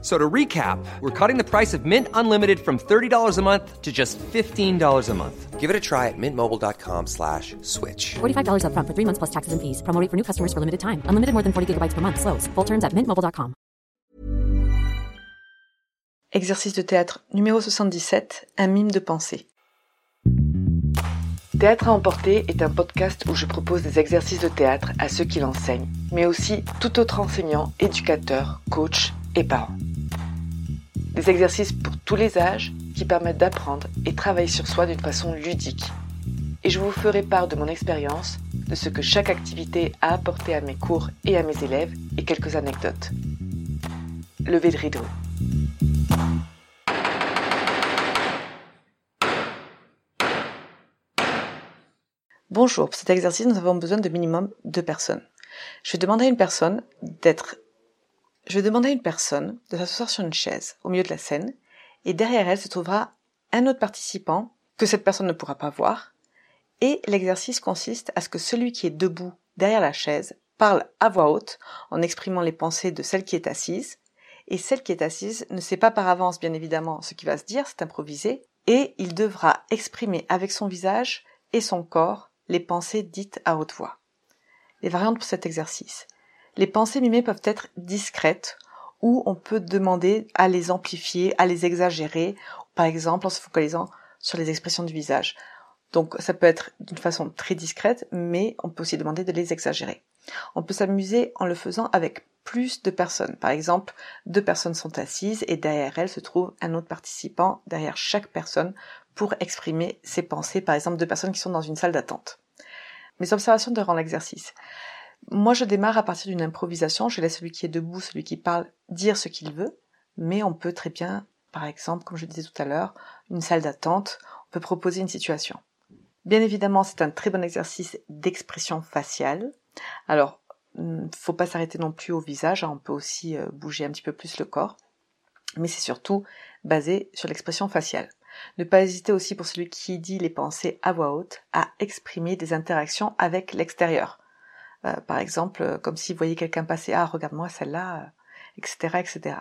F- So to recap, we're cutting the price of Mint Unlimited from $30 a month to just $15 a month. Give it a try at mintmobile.com slash switch. $45 upfront for three months plus taxes and fees. Promo rate for new customers for limited time. Unlimited more than 40 gigabytes per month. Slows. Full terms at mintmobile.com. Exercice de théâtre numéro 77, un mime de pensée. Théâtre à emporter est un podcast où je propose des exercices de théâtre à ceux qui l'enseignent, mais aussi tout autre enseignant, éducateur, coach et parent. Des exercices pour tous les âges qui permettent d'apprendre et travailler sur soi d'une façon ludique. Et je vous ferai part de mon expérience, de ce que chaque activité a apporté à mes cours et à mes élèves et quelques anecdotes. Levée de rideau. Bonjour, pour cet exercice, nous avons besoin de minimum deux personnes. Je vais demander à une personne d'être, je vais demander à une personne de s'asseoir sur une chaise au milieu de la scène, et derrière elle se trouvera un autre participant que cette personne ne pourra pas voir, et l'exercice consiste à ce que celui qui est debout derrière la chaise parle à voix haute en exprimant les pensées de celle qui est assise, et celle qui est assise ne sait pas par avance bien évidemment ce qui va se dire, c'est improvisé, et il devra exprimer avec son visage et son corps les pensées dites à haute voix. Les variantes pour cet exercice. Les pensées mimées peuvent être discrètes ou on peut demander à les amplifier, à les exagérer, par exemple en se focalisant sur les expressions du visage. Donc ça peut être d'une façon très discrète, mais on peut aussi demander de les exagérer. On peut s'amuser en le faisant avec plus de personnes. Par exemple, deux personnes sont assises et derrière elles se trouve un autre participant derrière chaque personne pour exprimer ses pensées. Par exemple, deux personnes qui sont dans une salle d'attente. Mes observations durant l'exercice. Moi, je démarre à partir d'une improvisation. Je laisse celui qui est debout, celui qui parle, dire ce qu'il veut. Mais on peut très bien, par exemple, comme je disais tout à l'heure, une salle d'attente, on peut proposer une situation. Bien évidemment, c'est un très bon exercice d'expression faciale. Alors, faut pas s'arrêter non plus au visage, hein, on peut aussi euh, bouger un petit peu plus le corps, mais c'est surtout basé sur l'expression faciale. Ne pas hésiter aussi pour celui qui dit les pensées à voix haute à exprimer des interactions avec l'extérieur. Euh, par exemple, euh, comme si vous voyez quelqu'un passer, ah regarde-moi celle-là, etc., etc.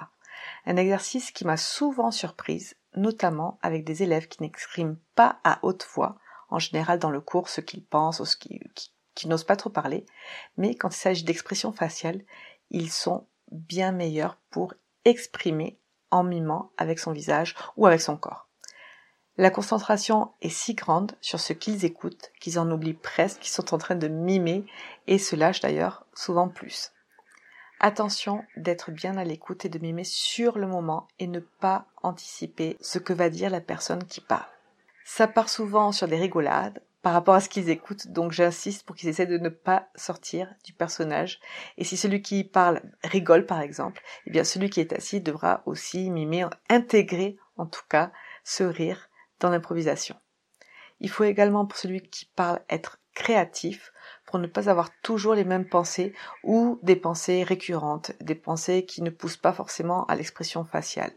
Un exercice qui m'a souvent surprise, notamment avec des élèves qui n'expriment pas à haute voix, en général dans le cours, ce qu'ils pensent ou ce qui qui n'osent pas trop parler, mais quand il s'agit d'expression faciale, ils sont bien meilleurs pour exprimer en mimant avec son visage ou avec son corps. La concentration est si grande sur ce qu'ils écoutent qu'ils en oublient presque qu'ils sont en train de mimer et se lâchent d'ailleurs souvent plus. Attention d'être bien à l'écoute et de mimer sur le moment et ne pas anticiper ce que va dire la personne qui parle. Ça part souvent sur des rigolades, par rapport à ce qu'ils écoutent, donc j'insiste pour qu'ils essaient de ne pas sortir du personnage. Et si celui qui parle rigole par exemple, eh bien celui qui est assis devra aussi mimer, intégrer en tout cas ce rire dans l'improvisation. Il faut également pour celui qui parle être créatif pour ne pas avoir toujours les mêmes pensées ou des pensées récurrentes, des pensées qui ne poussent pas forcément à l'expression faciale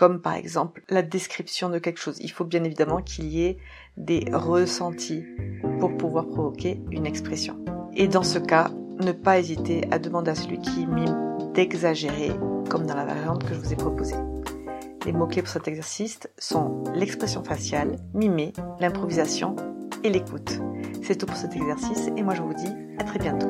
comme par exemple la description de quelque chose. Il faut bien évidemment qu'il y ait des ressentis pour pouvoir provoquer une expression. Et dans ce cas, ne pas hésiter à demander à celui qui mime d'exagérer, comme dans la variante que je vous ai proposée. Les mots-clés pour cet exercice sont l'expression faciale, mimer, l'improvisation et l'écoute. C'est tout pour cet exercice et moi je vous dis à très bientôt.